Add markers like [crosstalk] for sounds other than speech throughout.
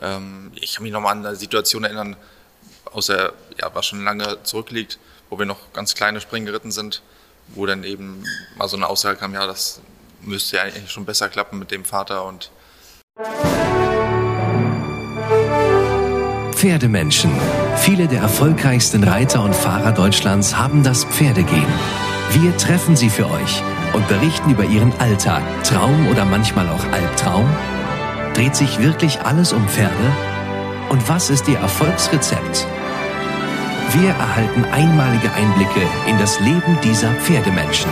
Ähm, ich kann mich nochmal an eine Situation erinnern, aus der, ja, was schon lange zurückliegt, wo wir noch ganz kleine Springen geritten sind, wo dann eben mal so eine Aussage kam, ja, das müsste ja eigentlich schon besser klappen mit dem Vater und Pferdemenschen. Viele der erfolgreichsten Reiter und Fahrer Deutschlands haben das Pferdegehen. Wir treffen sie für euch und berichten über ihren Alltag, Traum oder manchmal auch Albtraum. Dreht sich wirklich alles um Pferde? Und was ist ihr Erfolgsrezept? Wir erhalten einmalige Einblicke in das Leben dieser Pferdemenschen.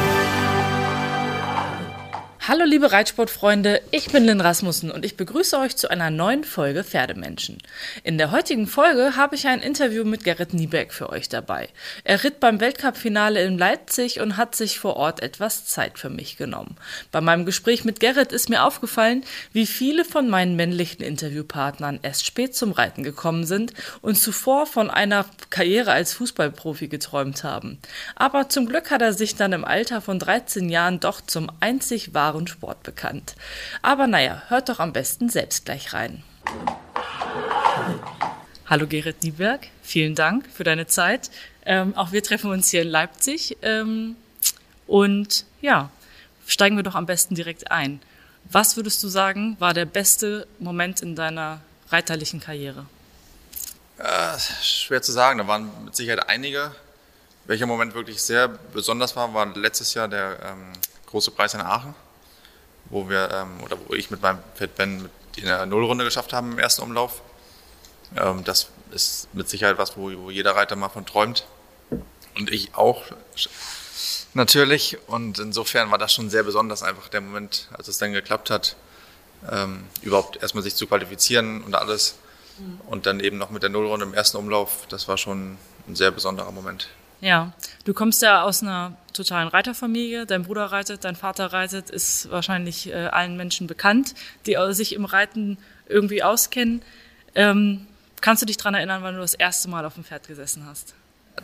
Hallo liebe Reitsportfreunde, ich bin Lynn Rasmussen und ich begrüße euch zu einer neuen Folge Pferdemenschen. In der heutigen Folge habe ich ein Interview mit Gerrit Niebeck für euch dabei. Er ritt beim Weltcup-Finale in Leipzig und hat sich vor Ort etwas Zeit für mich genommen. Bei meinem Gespräch mit Gerrit ist mir aufgefallen, wie viele von meinen männlichen Interviewpartnern erst spät zum Reiten gekommen sind und zuvor von einer Karriere als Fußballprofi geträumt haben. Aber zum Glück hat er sich dann im Alter von 13 Jahren doch zum einzig wahren und Sport bekannt. Aber naja, hört doch am besten selbst gleich rein. Hallo Gerrit Nieberg, vielen Dank für deine Zeit. Ähm, auch wir treffen uns hier in Leipzig. Ähm, und ja, steigen wir doch am besten direkt ein. Was würdest du sagen, war der beste Moment in deiner reiterlichen Karriere? Äh, schwer zu sagen, da waren mit Sicherheit einige. Welcher Moment wirklich sehr besonders war, war letztes Jahr der ähm, große Preis in Aachen wo wir ähm, oder wo ich mit meinem Pferd Ben in der Nullrunde geschafft haben im ersten Umlauf. Ähm, das ist mit Sicherheit was, wo, wo jeder Reiter mal von träumt. Und ich auch natürlich. Und insofern war das schon sehr besonders, einfach der Moment, als es dann geklappt hat, ähm, überhaupt erstmal sich zu qualifizieren und alles. Mhm. Und dann eben noch mit der Nullrunde im ersten Umlauf, das war schon ein sehr besonderer Moment. Ja, du kommst ja aus einer totalen Reiterfamilie. Dein Bruder reitet, dein Vater reitet, ist wahrscheinlich äh, allen Menschen bekannt, die sich im Reiten irgendwie auskennen. Ähm, kannst du dich daran erinnern, wann du das erste Mal auf dem Pferd gesessen hast?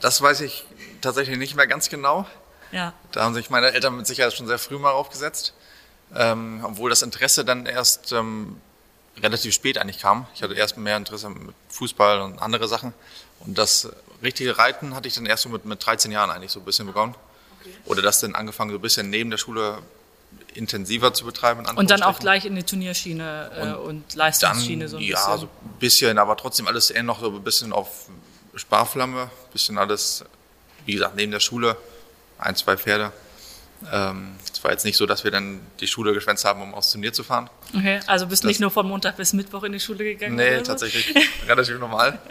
Das weiß ich tatsächlich nicht mehr ganz genau. Ja. Da haben sich meine Eltern mit Sicherheit schon sehr früh mal aufgesetzt. Ähm, obwohl das Interesse dann erst ähm, relativ spät eigentlich kam. Ich hatte erst mehr Interesse mit Fußball und andere Sachen. Und das richtige Reiten hatte ich dann erst so mit, mit 13 Jahren eigentlich so ein bisschen begonnen. Okay. Oder das dann angefangen, so ein bisschen neben der Schule intensiver zu betreiben. Und dann auch gleich in die Turnierschiene äh, und, und Leistungsschiene dann, so ein ja, bisschen. Ja, so ein bisschen, aber trotzdem alles eher noch so ein bisschen auf Sparflamme, ein bisschen alles, wie gesagt, neben der Schule, ein, zwei Pferde. Ähm, es war jetzt nicht so, dass wir dann die Schule geschwänzt haben, um aufs Turnier zu fahren. Okay, also bist das, nicht nur von Montag bis Mittwoch in die Schule gegangen? Nee, tatsächlich relativ normal. [laughs]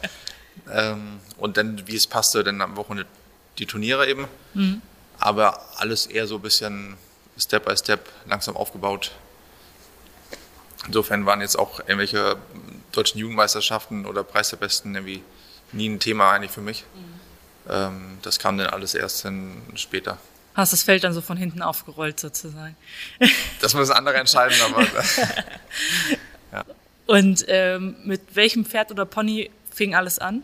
Ähm, und dann, wie es passte, dann am Wochenende die Turniere eben. Mhm. Aber alles eher so ein bisschen Step by Step langsam aufgebaut. Insofern waren jetzt auch irgendwelche deutschen Jugendmeisterschaften oder Preis der Besten irgendwie nie ein Thema eigentlich für mich. Mhm. Ähm, das kam dann alles erst dann später. Hast das Feld dann so von hinten aufgerollt sozusagen? [laughs] Das müssen andere entscheiden, aber. [laughs] [laughs] ja. Und ähm, mit welchem Pferd oder Pony fing alles an?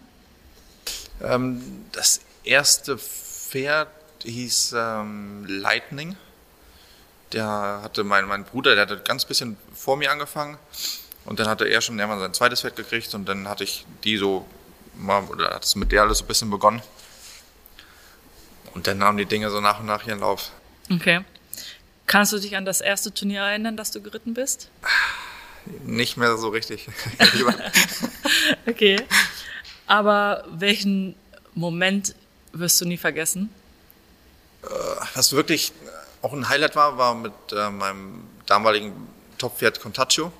Ähm, das erste Pferd hieß ähm, Lightning. Der hatte mein, mein Bruder, der hatte ganz bisschen vor mir angefangen. Und dann hatte er schon irgendwann sein zweites Pferd gekriegt und dann hatte ich die so mal, oder hat es mit der alles so ein bisschen begonnen. Und dann nahmen die Dinge so nach und nach ihren Lauf. Okay. Kannst du dich an das erste Turnier erinnern, das du geritten bist? Nicht mehr so richtig. [laughs] okay. Aber welchen Moment wirst du nie vergessen? Äh, was wirklich auch ein Highlight war, war mit äh, meinem damaligen Top-Pferd Contaccio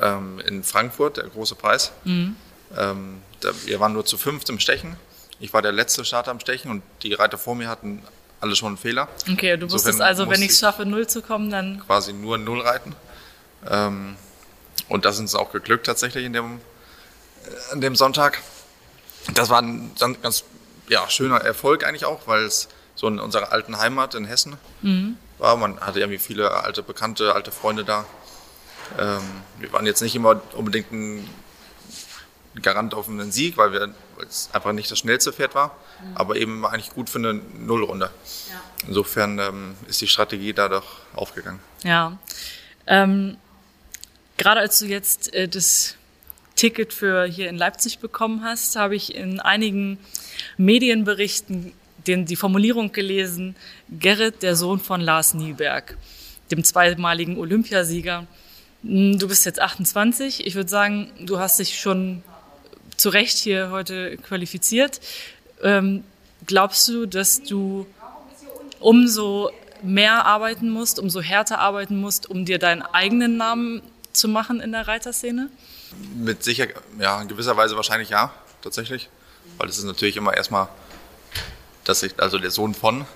ähm, in Frankfurt, der große Preis. Mhm. Ähm, da, wir waren nur zu fünft im Stechen. Ich war der letzte Starter am Stechen und die Reiter vor mir hatten alle schon einen Fehler. Okay, du wusstest also, wenn ich es schaffe, null zu kommen, dann. Quasi nur null reiten. Ähm, und das ist uns auch geglückt tatsächlich in dem an dem Sonntag. Das war ein ganz ja, schöner Erfolg eigentlich auch, weil es so in unserer alten Heimat in Hessen mhm. war. Man hatte irgendwie viele alte Bekannte, alte Freunde da. Ähm, wir waren jetzt nicht immer unbedingt ein Garant auf einen Sieg, weil, wir, es einfach nicht das schnellste Pferd war, mhm. aber eben eigentlich gut für eine Nullrunde. Ja. Insofern ähm, ist die Strategie da doch aufgegangen. Ja. Ähm, Gerade als du jetzt äh, das Ticket für hier in Leipzig bekommen hast, habe ich in einigen Medienberichten den, die Formulierung gelesen, Gerrit, der Sohn von Lars Nieberg, dem zweimaligen Olympiasieger. Hm, du bist jetzt 28. Ich würde sagen, du hast dich schon zu Recht hier heute qualifiziert. Ähm, glaubst du, dass du umso mehr arbeiten musst, umso härter arbeiten musst, um dir deinen eigenen Namen zu machen in der Reiterszene? Mit sicher, ja, in gewisser Weise wahrscheinlich ja, tatsächlich. Weil es ist natürlich immer erstmal, dass ich, also der Sohn von,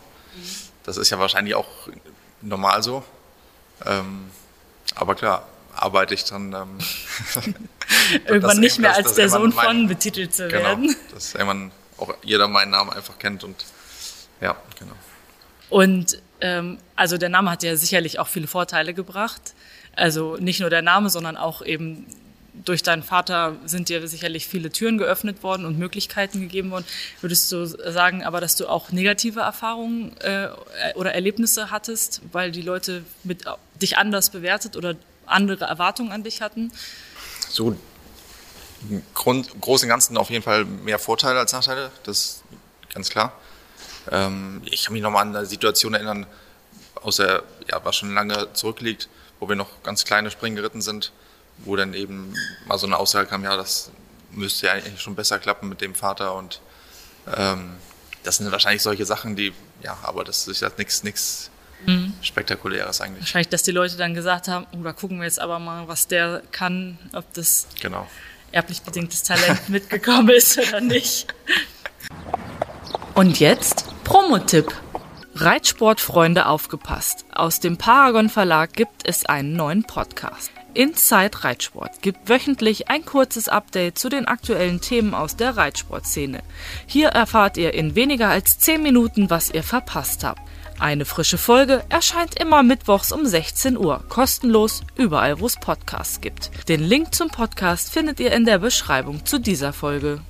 das ist ja wahrscheinlich auch normal so. Ähm, aber klar, arbeite ich dann. Ähm, [laughs] irgendwann nicht mehr als der Sohn mein, von betitelt zu genau, werden. Dass irgendwann auch jeder meinen Namen einfach kennt und ja, genau. Und ähm, also der Name hat ja sicherlich auch viele Vorteile gebracht. Also nicht nur der Name, sondern auch eben durch deinen Vater sind dir sicherlich viele Türen geöffnet worden und Möglichkeiten gegeben worden. Würdest du sagen, aber dass du auch negative Erfahrungen äh, oder Erlebnisse hattest, weil die Leute mit, dich anders bewertet oder andere Erwartungen an dich hatten? So im Grund, Großen und Ganzen auf jeden Fall mehr Vorteile als Nachteile, das ist ganz klar. Ähm, ich kann mich nochmal an eine Situation erinnern, aus der, ja, was schon lange zurückliegt, wo wir noch ganz kleine Springen geritten sind wo dann eben mal so eine Aussage kam, ja, das müsste ja eigentlich schon besser klappen mit dem Vater und ähm, das sind wahrscheinlich solche Sachen, die, ja, aber das ist ja nichts nichts mhm. Spektakuläres eigentlich. Wahrscheinlich, dass die Leute dann gesagt haben, oh, da gucken wir jetzt aber mal, was der kann, ob das genau. erblich bedingtes Talent [laughs] mitgekommen ist oder nicht. Und jetzt Promotipp. Reitsportfreunde aufgepasst. Aus dem Paragon Verlag gibt es einen neuen Podcast. Inside Reitsport gibt wöchentlich ein kurzes Update zu den aktuellen Themen aus der Reitsportszene. Hier erfahrt ihr in weniger als 10 Minuten, was ihr verpasst habt. Eine frische Folge erscheint immer mittwochs um 16 Uhr, kostenlos überall, wo es Podcasts gibt. Den Link zum Podcast findet ihr in der Beschreibung zu dieser Folge.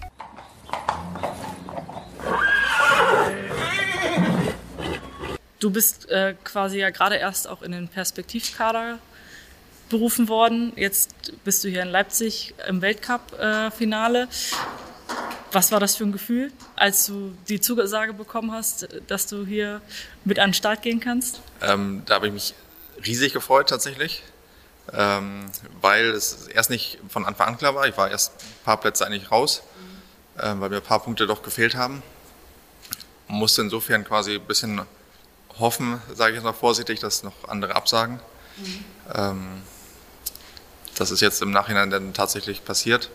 Du bist äh, quasi ja gerade erst auch in den Perspektivkader berufen worden. Jetzt bist du hier in Leipzig im Weltcup-Finale. Was war das für ein Gefühl, als du die Zusage bekommen hast, dass du hier mit an den Start gehen kannst? Ähm, da habe ich mich riesig gefreut tatsächlich, ähm, weil es erst nicht von Anfang an klar war. Ich war erst ein paar Plätze eigentlich raus, mhm. ähm, weil mir ein paar Punkte doch gefehlt haben. Musste insofern quasi ein bisschen hoffen, sage ich jetzt mal vorsichtig, dass noch andere absagen. Mhm. Ähm, das ist jetzt im Nachhinein dann tatsächlich passiert.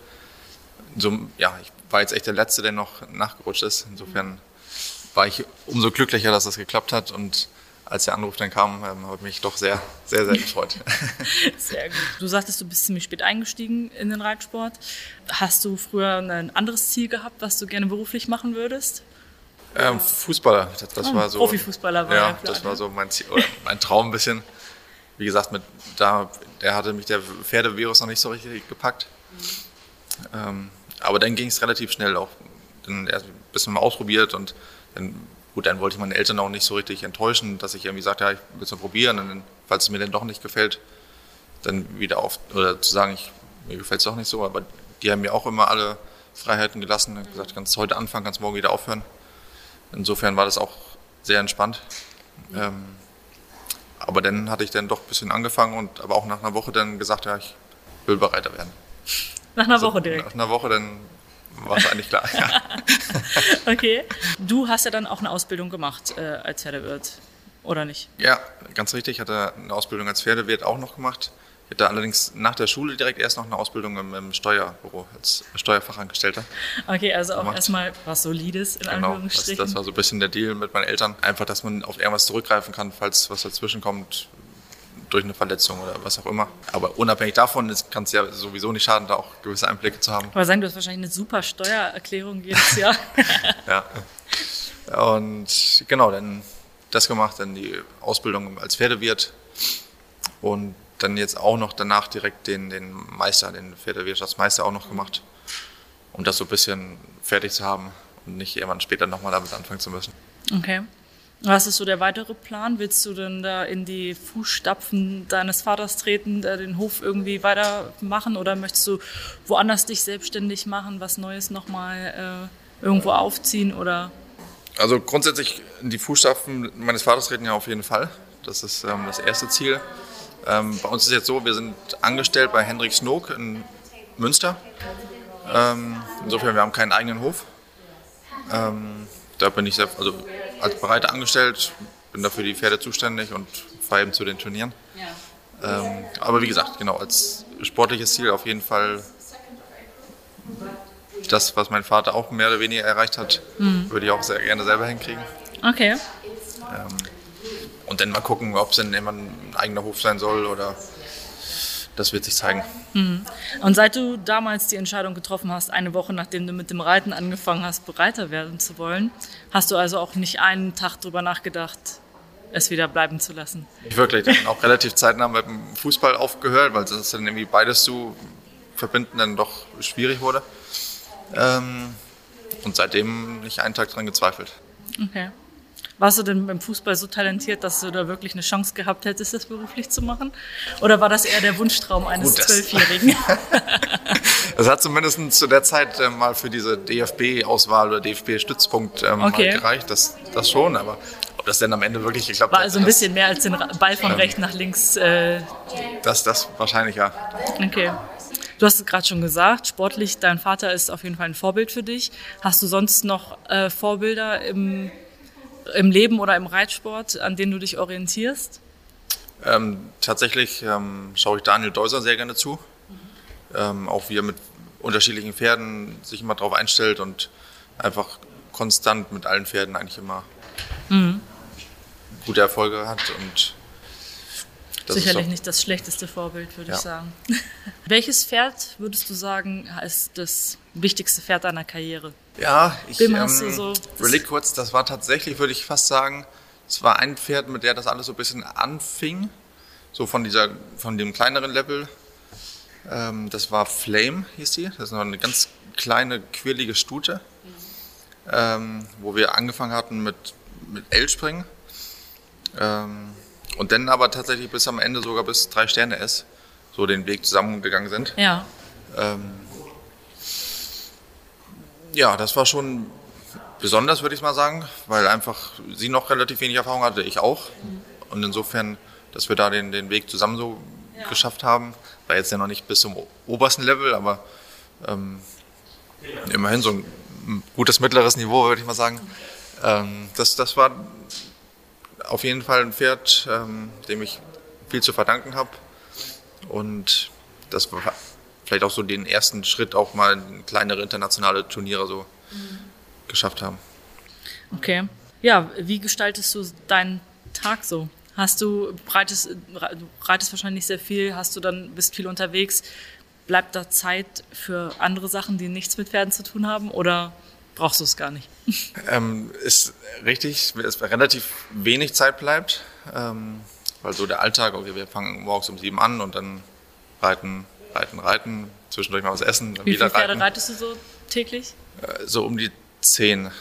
So, ja, ich war jetzt echt der Letzte, der noch nachgerutscht ist. Insofern war ich umso glücklicher, dass das geklappt hat und als der Anruf dann kam, ähm, habe ich mich doch sehr, sehr, sehr gefreut. [laughs] Sehr gut. Du sagtest, du bist ziemlich spät eingestiegen in den Reitsport. Hast du früher ein anderes Ziel gehabt, was du gerne beruflich machen würdest? Ähm, Fußballer, das, das oh, war so. Profifußballer war ja, ja das war so mein Ziel, mein Traum ein bisschen wie gesagt, mit, da, der hatte mich der Pferdevirus noch nicht so richtig gepackt. Mhm. Ähm, aber dann ging es relativ schnell auch. Dann erst ein bisschen mal ausprobiert und dann, gut, dann wollte ich meine Eltern auch nicht so richtig enttäuschen, dass ich irgendwie sagte, ja, ich will es mal probieren und dann, falls es mir dann doch nicht gefällt, dann wieder auf, oder zu sagen, ich, mir gefällt es doch nicht so, aber die haben mir auch immer alle Freiheiten gelassen und gesagt, kannst heute anfangen, kannst morgen wieder aufhören. Insofern war das auch sehr entspannt. Ähm, aber dann hatte ich dann doch ein bisschen angefangen und aber auch nach einer Woche dann gesagt, ja, ich will Bereiter werden. Nach einer also, Woche direkt? Nach einer Woche dann war es eigentlich klar. Ja. [laughs] okay. Du hast ja dann auch eine Ausbildung gemacht äh, als Pferdewirt, oder nicht? Ja, ganz richtig. Ich hatte eine Ausbildung als Pferdewirt auch noch gemacht. Ich hatte allerdings nach der Schule direkt erst noch eine Ausbildung im, im Steuerbüro als Steuerfachangestellter. Okay, also auch erstmal was Solides in genau, Anführungsstrichen. Das, das war so ein bisschen der Deal mit meinen Eltern. Einfach, dass man auf irgendwas zurückgreifen kann, falls was dazwischen kommt, durch eine Verletzung oder was auch immer. Aber unabhängig davon kann es ja sowieso nicht schaden, da auch gewisse Einblicke zu haben. Aber sagen, du hast wahrscheinlich eine super Steuererklärung jedes Jahr. [laughs] ja. Und genau, dann das gemacht, dann die Ausbildung als Pferdewirt und dann jetzt auch noch danach direkt den, den Meister, den Pferdewirtschaftsmeister auch noch gemacht. um das so ein bisschen fertig zu haben und nicht irgendwann später nochmal damit anfangen zu müssen. Okay. Was ist so der weitere Plan? Willst du denn da in die Fußstapfen deines Vaters treten, den Hof irgendwie weitermachen oder möchtest du woanders dich selbstständig machen, was Neues nochmal äh, irgendwo aufziehen oder? Also grundsätzlich in die Fußstapfen meines Vaters treten ja auf jeden Fall. Das ist ähm, das erste Ziel. Ähm, bei uns ist es jetzt so, wir sind angestellt bei Hendrik Snook in Münster. Ähm, insofern, wir haben keinen eigenen Hof. Ähm, da bin ich sehr, also als Bereiter angestellt, bin dafür die Pferde zuständig und fahre eben zu den Turnieren. Ja. Ähm, aber wie gesagt, genau, als sportliches Ziel auf jeden Fall das, was mein Vater auch mehr oder weniger erreicht hat, mhm. würde ich auch sehr gerne selber hinkriegen. Okay. Ähm, und dann mal gucken, ob es dann immer ein eigener Hof sein soll oder das wird sich zeigen. Mhm. Und seit du damals die Entscheidung getroffen hast, eine Woche nachdem du mit dem Reiten angefangen hast, Bereiter werden zu wollen, hast du also auch nicht einen Tag drüber nachgedacht, es wieder bleiben zu lassen? Nicht wirklich. Ich habe auch relativ zeitnah mit dem Fußball aufgehört, weil das dann irgendwie beides zu verbinden dann doch schwierig wurde. Ähm, und seitdem nicht einen Tag dran gezweifelt. Okay. Warst du denn beim Fußball so talentiert, dass du da wirklich eine Chance gehabt hättest, das beruflich zu machen? Oder war das eher der Wunschtraum eines Zwölfjährigen? [laughs] das hat zumindest zu der Zeit äh, mal für diese DFB-Auswahl oder DFB-Stützpunkt ähm, okay. gereicht. Das, das schon, aber ob das denn am Ende wirklich geklappt hat. War also ein bisschen mehr als den Ball von ähm, rechts nach links. Äh, das, das wahrscheinlich ja. Okay. Du hast es gerade schon gesagt, sportlich, dein Vater ist auf jeden Fall ein Vorbild für dich. Hast du sonst noch äh, Vorbilder im, im Leben oder im Reitsport, an denen du dich orientierst? Ähm, tatsächlich ähm, schaue ich Daniel Deuser sehr gerne zu. Mhm. Ähm, auch wie er mit unterschiedlichen Pferden sich immer darauf einstellt und einfach konstant mit allen Pferden eigentlich immer mhm. gute Erfolge hat und das Sicherlich nicht das schlechteste Vorbild, würde ja. ich sagen. [laughs] Welches Pferd würdest du sagen, ist das wichtigste Pferd deiner Karriere? Ja, ich ähm, so überlege kurz, das war tatsächlich, würde ich fast sagen, es war ein Pferd, mit der das alles so ein bisschen anfing, so von, dieser, von dem kleineren Level. Ähm, das war Flame, hieß die. Das ist noch eine ganz kleine, quirlige Stute, mhm. ähm, wo wir angefangen hatten mit, mit L-Springen. Ähm, und dann aber tatsächlich bis am Ende sogar bis drei Sterne S so den Weg zusammengegangen sind. Ja. Ähm, ja, das war schon besonders, würde ich mal sagen, weil einfach sie noch relativ wenig Erfahrung hatte, ich auch. Und insofern, dass wir da den, den Weg zusammen so ja. geschafft haben, war jetzt ja noch nicht bis zum obersten Level, aber ähm, immerhin so ein gutes mittleres Niveau, würde ich mal sagen. Ähm, das, das war auf jeden Fall ein Pferd, ähm, dem ich viel zu verdanken habe. Und das war vielleicht auch so den ersten Schritt, auch mal in kleinere internationale Turniere so mhm. geschafft haben. Okay. Ja, wie gestaltest du deinen Tag so? Hast du reitest, du reitest wahrscheinlich sehr viel, hast du dann bist viel unterwegs. Bleibt da Zeit für andere Sachen, die nichts mit Pferden zu tun haben? Oder brauchst du es gar nicht. [laughs] Ähm, ist richtig, dass relativ wenig Zeit bleibt, ähm, weil so der Alltag, okay, wir fangen morgens um sieben an und dann reiten, reiten, reiten, zwischendurch mal was essen, dann Wie wieder viele Pferde reitest du so täglich? Äh, so um die zehn.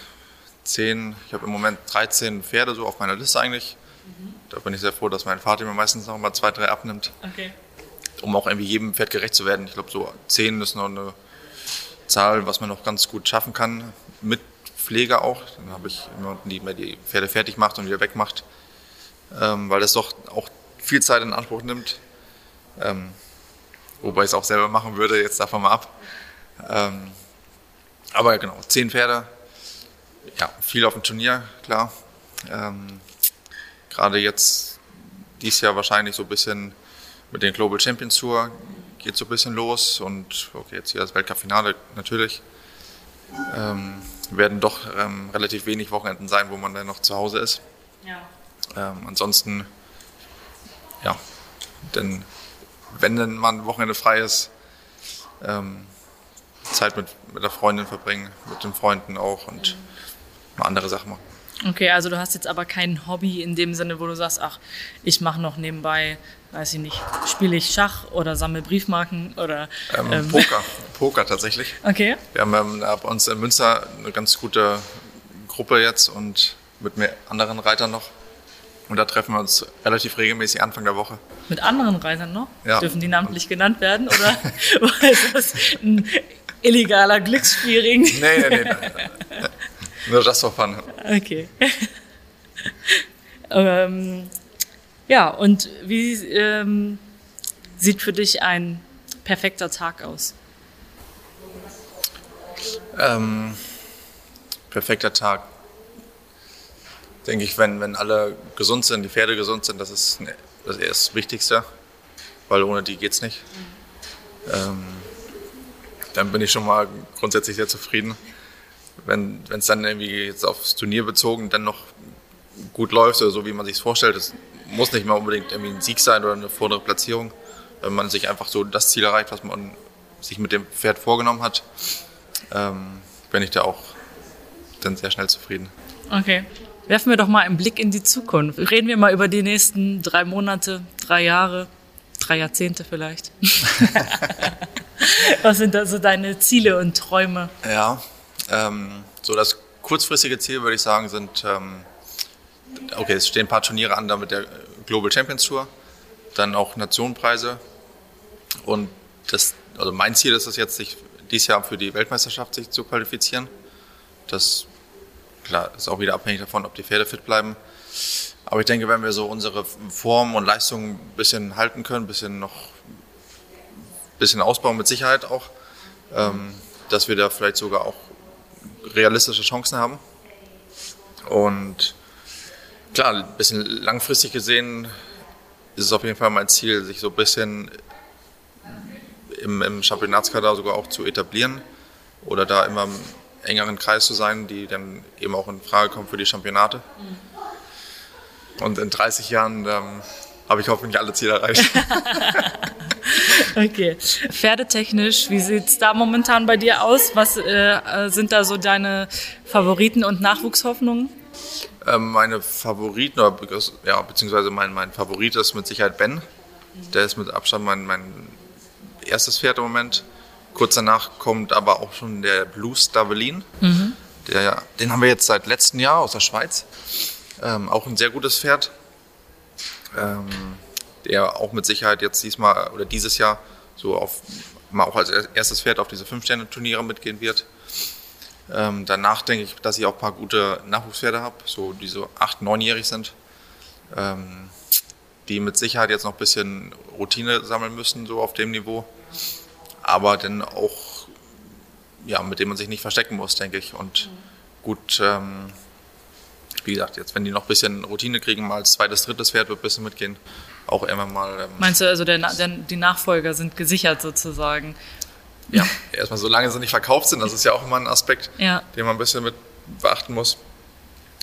Zehn, ich habe im Moment 13 Pferde so auf meiner Liste eigentlich. Mhm. Da bin ich sehr froh, dass mein Vater mir meistens noch mal zwei, drei abnimmt. Okay. Um auch irgendwie jedem Pferd gerecht zu werden. Ich glaube, so zehn ist noch eine Zahl, was man noch ganz gut schaffen kann mit Pflege auch. Dann habe ich jemanden, die mir die Pferde fertig macht und wieder wegmacht, ähm, weil das doch auch viel Zeit in Anspruch nimmt. Ähm, wobei ich es auch selber machen würde, jetzt davon mal ab. Ähm, aber genau, zehn Pferde, ja, viel auf dem Turnier, klar. Ähm, Gerade jetzt, dieses Jahr wahrscheinlich so ein bisschen mit den Global Champions Tour geht so ein bisschen los und okay, jetzt hier das Weltcup-Finale natürlich ähm, werden doch ähm, relativ wenig Wochenenden sein, wo man dann noch zu Hause ist. Ja. Ähm, ansonsten, ja, denn wenn dann mal ein Wochenende frei ist, ähm, Zeit mit, mit der Freundin verbringen, mit den Freunden auch und mhm. mal andere Sachen machen. Okay, also du hast jetzt aber kein Hobby in dem Sinne, wo du sagst, ach, ich mache noch nebenbei, weiß ich nicht, spiele ich Schach oder sammle Briefmarken oder ähm, ähm. Poker, Poker tatsächlich. Okay. Wir haben ähm, bei uns in Münster eine ganz gute Gruppe jetzt und mit mehr anderen Reitern noch. Und da treffen wir uns relativ regelmäßig Anfang der Woche. Mit anderen Reitern noch? Ja. Dürfen die namentlich genannt werden? [laughs] Oder ist das ein illegaler Glücksspielring? Nee, nee, nee. nee. Nur das for fun. Okay. [laughs] ähm, ja, und wie ähm, sieht für dich ein perfekter Tag aus? Ähm, perfekter Tag denke ich, wenn, wenn alle gesund sind, die Pferde gesund sind, das ist das, das Wichtigste, weil ohne die geht es nicht. Ähm, dann bin ich schon mal grundsätzlich sehr zufrieden. Wenn es dann irgendwie jetzt aufs Turnier bezogen dann noch gut läuft, oder so wie man sich vorstellt, das muss nicht mal unbedingt irgendwie ein Sieg sein oder eine vordere Platzierung, wenn man sich einfach so das Ziel erreicht, was man sich mit dem Pferd vorgenommen hat, ähm, bin ich da auch dann sehr schnell zufrieden. Okay. Werfen wir doch mal einen Blick in die Zukunft. Reden wir mal über die nächsten drei Monate, drei Jahre, drei Jahrzehnte vielleicht. [laughs] Was sind da so deine Ziele und Träume? Ja, ähm, so das kurzfristige Ziel würde ich sagen sind, ähm, okay, es stehen ein paar Turniere an, damit der Global Champions Tour, dann auch Nationenpreise und das, also mein Ziel ist es jetzt, sich dieses Jahr für die Weltmeisterschaft sich zu qualifizieren. Das Klar, ist auch wieder abhängig davon, ob die Pferde fit bleiben. Aber ich denke, wenn wir so unsere Form und Leistung ein bisschen halten können, ein bisschen noch ein bisschen ausbauen mit Sicherheit auch, ähm, dass wir da vielleicht sogar auch realistische Chancen haben. Und klar, ein bisschen langfristig gesehen ist es auf jeden Fall mein Ziel, sich so ein bisschen im, im Championatskader sogar auch zu etablieren oder da immer engeren Kreis zu sein, die dann eben auch in Frage kommen für die Championate. Und in 30 Jahren ähm, habe ich hoffentlich alle Ziele erreicht. [laughs] okay. Pferdetechnisch, wie sieht es da momentan bei dir aus? Was äh, sind da so deine Favoriten und Nachwuchshoffnungen? Ähm, meine Favoriten, oder, ja, beziehungsweise mein, mein Favorit ist mit Sicherheit Ben. Der ist mit Abstand mein, mein erstes Pferd im Moment. Kurz danach kommt aber auch schon der Blue Stavelin. Mhm. Der, den haben wir jetzt seit letztem Jahr aus der Schweiz. Ähm, auch ein sehr gutes Pferd. Ähm, der auch mit Sicherheit jetzt diesmal oder dieses Jahr so auf mal auch als erstes Pferd auf diese Fünf-Sterne-Turniere mitgehen wird. Ähm, danach denke ich, dass ich auch ein paar gute Nachwuchspferde habe, so die so acht, neunjährig sind, ähm, die mit Sicherheit jetzt noch ein bisschen Routine sammeln müssen, so auf dem Niveau aber dann auch, ja, mit dem man sich nicht verstecken muss, denke ich. Und gut, ähm, wie gesagt, jetzt, wenn die noch ein bisschen Routine kriegen, mal als zweites, drittes Pferd wird ein bisschen mitgehen, auch immer mal. Ähm, Meinst du also, der, der, die Nachfolger sind gesichert sozusagen? Ja, [laughs] erstmal, solange sie nicht verkauft sind, das ist ja auch immer ein Aspekt, ja. den man ein bisschen mit beachten muss,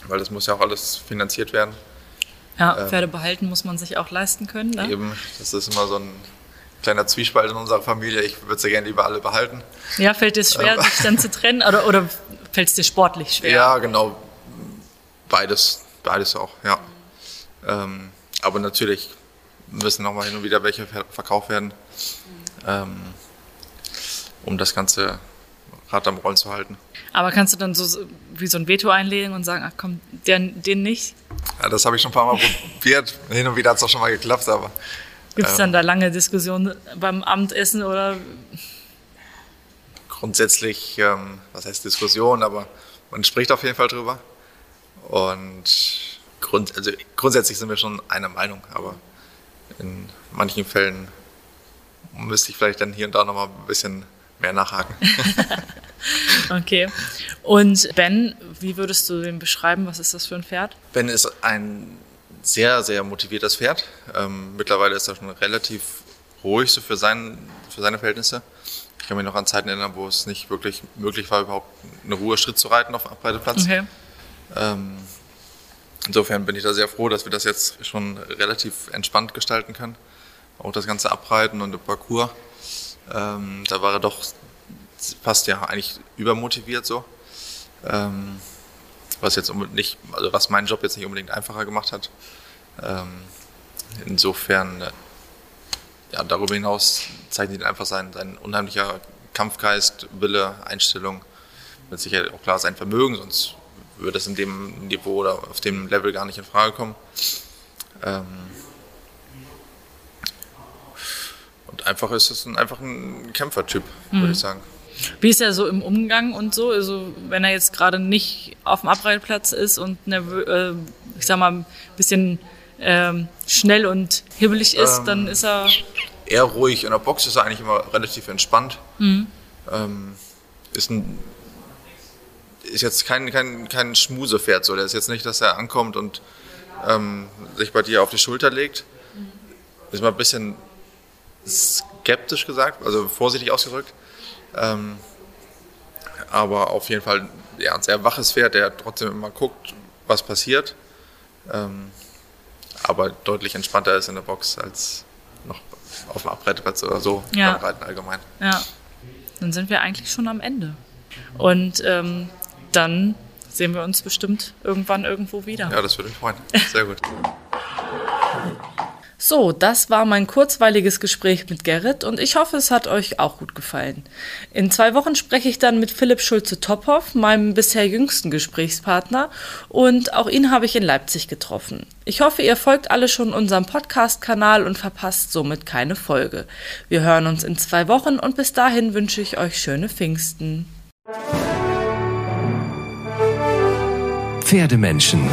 weil das muss ja auch alles finanziert werden. Ja, ähm, Pferde behalten muss man sich auch leisten können. Ne? Eben, das ist immer so ein kleiner Zwiespalt in unserer Familie. Ich würde sie gerne lieber alle behalten. Ja, fällt es schwer, ähm. sich dann zu trennen oder, oder fällt es dir sportlich schwer? Ja, genau. Beides, beides auch, ja. Ähm, aber natürlich müssen nochmal hin und wieder welche verkauft werden, ähm, um das ganze Rad am Rollen zu halten. Aber kannst du dann so wie so ein Veto einlegen und sagen, ach komm, den, den nicht? Ja, das habe ich schon ein paar Mal probiert. Hin und wieder hat es auch schon mal geklappt, aber Gibt es dann da lange Diskussionen beim Abendessen oder? Grundsätzlich, ähm, was heißt Diskussion, aber man spricht auf jeden Fall drüber. Und grund, also grundsätzlich sind wir schon einer Meinung, aber in manchen Fällen müsste ich vielleicht dann hier und da nochmal ein bisschen mehr nachhaken. [laughs] okay. Und Ben, wie würdest du den beschreiben? Was ist das für ein Pferd? Ben ist ein sehr, sehr motiviertes Pferd. Ähm, mittlerweile ist er schon relativ ruhig so für, sein, für seine Verhältnisse. Ich kann mich noch an Zeiten erinnern, wo es nicht wirklich möglich war, überhaupt eine Ruhe Schritt zu reiten auf Abreiteplatz. Okay. Ähm, insofern bin ich da sehr froh, dass wir das jetzt schon relativ entspannt gestalten können. Auch das ganze Abreiten und der Parcours. Ähm, da war er doch fast ja eigentlich übermotiviert so. Ähm, was jetzt nicht, also was meinen Job jetzt nicht unbedingt einfacher gemacht hat. Ähm, insofern, äh, ja, darüber hinaus zeichnet ihn einfach sein, sein unheimlicher Kampfgeist, Wille, Einstellung, mit Sicherheit auch klar sein Vermögen, sonst würde es in dem Niveau oder auf dem Level gar nicht in Frage kommen. Ähm, und einfach ist es ein, einfach ein Kämpfertyp, mhm. würde ich sagen. Wie ist er so im Umgang und so? Also wenn er jetzt gerade nicht auf dem Abreitplatz ist und äh, ich sag mal ein bisschen ähm, schnell und hibbelig ist, ähm, dann ist er eher ruhig. In der Box ist er eigentlich immer relativ entspannt. Mhm. Ähm, ist ein ist jetzt kein, kein, kein Schmusepferd so. Der ist jetzt nicht, dass er ankommt und ähm, sich bei dir auf die Schulter legt. Mhm. Ist mal ein bisschen skeptisch gesagt, also vorsichtig ausgedrückt. Ähm, aber auf jeden Fall ja, ein sehr waches Pferd, der trotzdem immer guckt, was passiert. Ähm, aber deutlich entspannter ist in der Box als noch auf dem Abreiteplatz oder so ja. beim Reiten allgemein. Ja, dann sind wir eigentlich schon am Ende. Und ähm, dann sehen wir uns bestimmt irgendwann irgendwo wieder. Ja, das würde mich freuen. Sehr gut. [laughs] So, das war mein kurzweiliges Gespräch mit Gerrit und ich hoffe, es hat euch auch gut gefallen. In zwei Wochen spreche ich dann mit Philipp Schulze-Tophoff, meinem bisher jüngsten Gesprächspartner, und auch ihn habe ich in Leipzig getroffen. Ich hoffe, ihr folgt alle schon unserem Podcast-Kanal und verpasst somit keine Folge. Wir hören uns in zwei Wochen und bis dahin wünsche ich euch schöne Pfingsten. Pferdemenschen